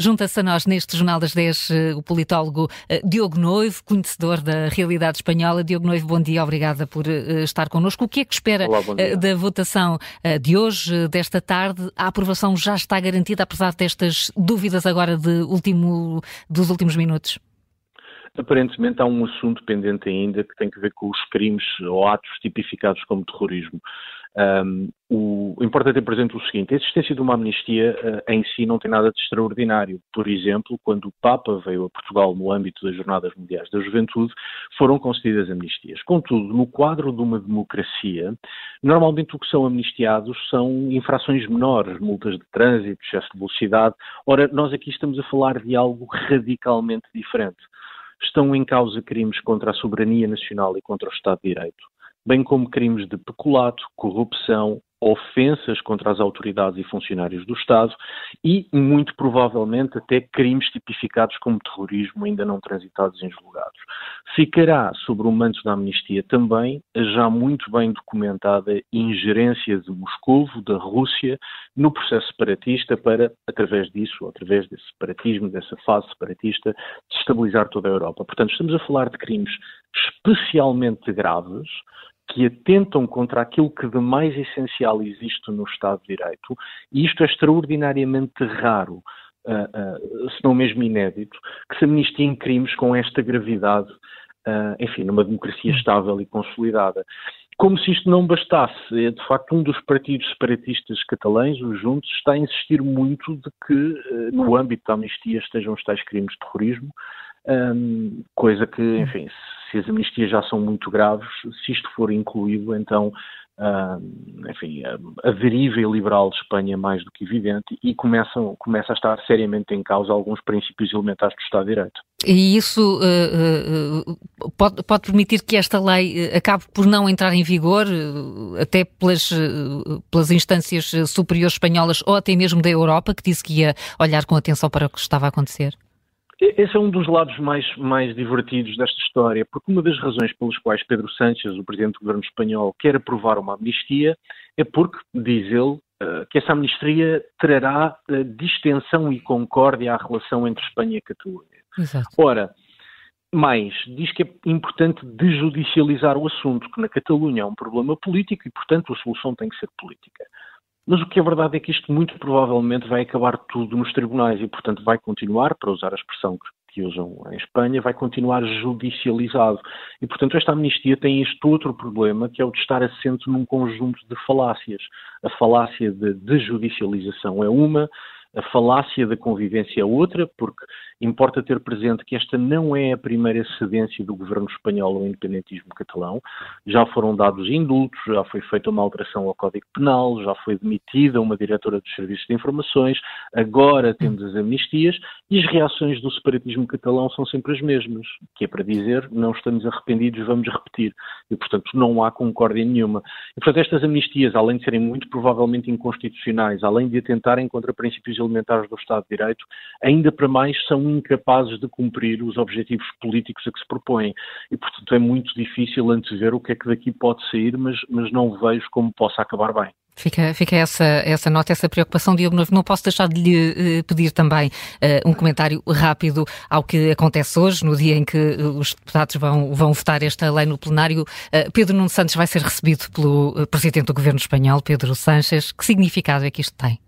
Junta-se a nós neste Jornal das 10 eh, o politólogo eh, Diogo Noivo, conhecedor da realidade espanhola. Diogo Noivo, bom dia, obrigada por eh, estar connosco. O que é que espera Olá, da votação de hoje, desta tarde? A aprovação já está garantida, apesar destas dúvidas agora de último, dos últimos minutos? Aparentemente há um assunto pendente ainda que tem que ver com os crimes ou atos tipificados como terrorismo. Um, o, importa ter presente o seguinte: a existência de uma amnistia uh, em si não tem nada de extraordinário. Por exemplo, quando o Papa veio a Portugal no âmbito das Jornadas Mundiais da Juventude, foram concedidas amnistias. Contudo, no quadro de uma democracia, normalmente o que são amnistiados são infrações menores, multas de trânsito, excesso de velocidade. Ora, nós aqui estamos a falar de algo radicalmente diferente. Estão em causa crimes contra a soberania nacional e contra o Estado de Direito bem como crimes de peculato, corrupção, ofensas contra as autoridades e funcionários do Estado e, muito provavelmente, até crimes tipificados como terrorismo ainda não transitados em julgados. Ficará sobre o manto da amnistia também a já muito bem documentada ingerência de Moscou, da Rússia, no processo separatista para, através disso, através desse separatismo, dessa fase separatista, destabilizar toda a Europa. Portanto, estamos a falar de crimes especialmente graves, que atentam contra aquilo que de mais essencial existe no Estado de Direito, e isto é extraordinariamente raro, uh, uh, se não mesmo inédito, que se amnistiem crimes com esta gravidade, uh, enfim, numa democracia estável e consolidada. Como se isto não bastasse, é, de facto um dos partidos separatistas catalães, os Juntos, está a insistir muito de que no âmbito da amnistia estejam os tais crimes de terrorismo, coisa que, enfim, se as amnistias já são muito graves, se isto for incluído, então, uh, enfim, a, a, deriva iliberal de Espanha é mais do que evidente e começam, começa a estar seriamente em causa alguns princípios elementares do Estado de Direito. E isso uh, pode, pode, permitir que esta lei acabe por não entrar em vigor, até pelas, pelas instâncias superiores espanholas ou até mesmo da Europa, que disse que ia olhar com atenção para o que estava a acontecer? Esse é um dos lados mais, mais divertidos desta história, porque uma das razões pelas quais Pedro Sánchez, o presidente do governo espanhol, quer aprovar uma amnistia é porque, diz ele, eh, que essa amnistia trará eh, distensão e concórdia à relação entre Espanha e Catalunha. Exato. Ora, mais, diz que é importante desjudicializar o assunto, que na Catalunha é um problema político e, portanto, a solução tem que ser política. Mas o que é verdade é que isto muito provavelmente vai acabar tudo nos tribunais e, portanto, vai continuar, para usar a expressão que usam em Espanha, vai continuar judicializado. E, portanto, esta amnistia tem este outro problema, que é o de estar assente num conjunto de falácias. A falácia de desjudicialização é uma, a falácia da convivência é outra, porque importa ter presente que esta não é a primeira cedência do governo espanhol ao independentismo catalão. Já foram dados indultos, já foi feita uma alteração ao Código Penal, já foi demitida uma diretora dos Serviços de Informações, agora temos as amnistias e as reações do separatismo catalão são sempre as mesmas, que é para dizer não estamos arrependidos, vamos repetir. E, portanto, não há concórdia nenhuma. E, portanto, estas amnistias, além de serem muito provavelmente inconstitucionais, além de atentarem contra princípios elementares do Estado de Direito, ainda para mais são incapazes de cumprir os objetivos políticos a que se propõem. E, portanto, é muito difícil antever o que é que daqui pode sair, mas, mas não vejo como possa acabar bem. Fica, fica essa, essa nota, essa preocupação, Diogo Novo. Não posso deixar de lhe uh, pedir também uh, um comentário rápido ao que acontece hoje, no dia em que os deputados vão, vão votar esta lei no plenário. Uh, Pedro Nuno Santos vai ser recebido pelo Presidente do Governo Espanhol, Pedro Sánchez. Que significado é que isto tem?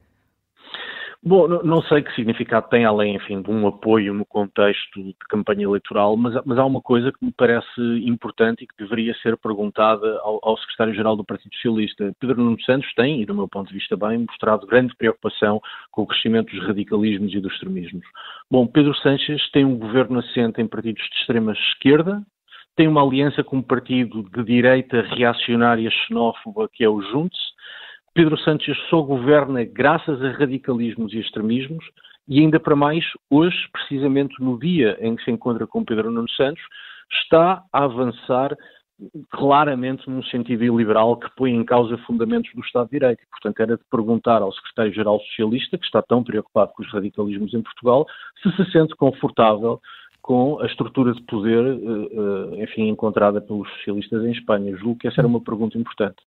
Bom, não sei que significado tem, além, enfim, de um apoio no contexto de campanha eleitoral, mas, mas há uma coisa que me parece importante e que deveria ser perguntada ao, ao secretário-geral do Partido Socialista. Pedro Nuno Santos tem, e do meu ponto de vista bem, mostrado grande preocupação com o crescimento dos radicalismos e dos extremismos. Bom, Pedro Sánchez tem um governo assente em partidos de extrema esquerda, tem uma aliança com um partido de direita reacionária xenófoba que é o Juntos, Pedro Sánchez só governa graças a radicalismos e extremismos e ainda para mais, hoje, precisamente no dia em que se encontra com Pedro Nuno Santos, está a avançar claramente num sentido iliberal que põe em causa fundamentos do Estado de Direito. Portanto, era de perguntar ao secretário-geral socialista, que está tão preocupado com os radicalismos em Portugal, se se sente confortável com a estrutura de poder, eh, eh, enfim, encontrada pelos socialistas em Espanha. Julgo que essa era uma pergunta importante.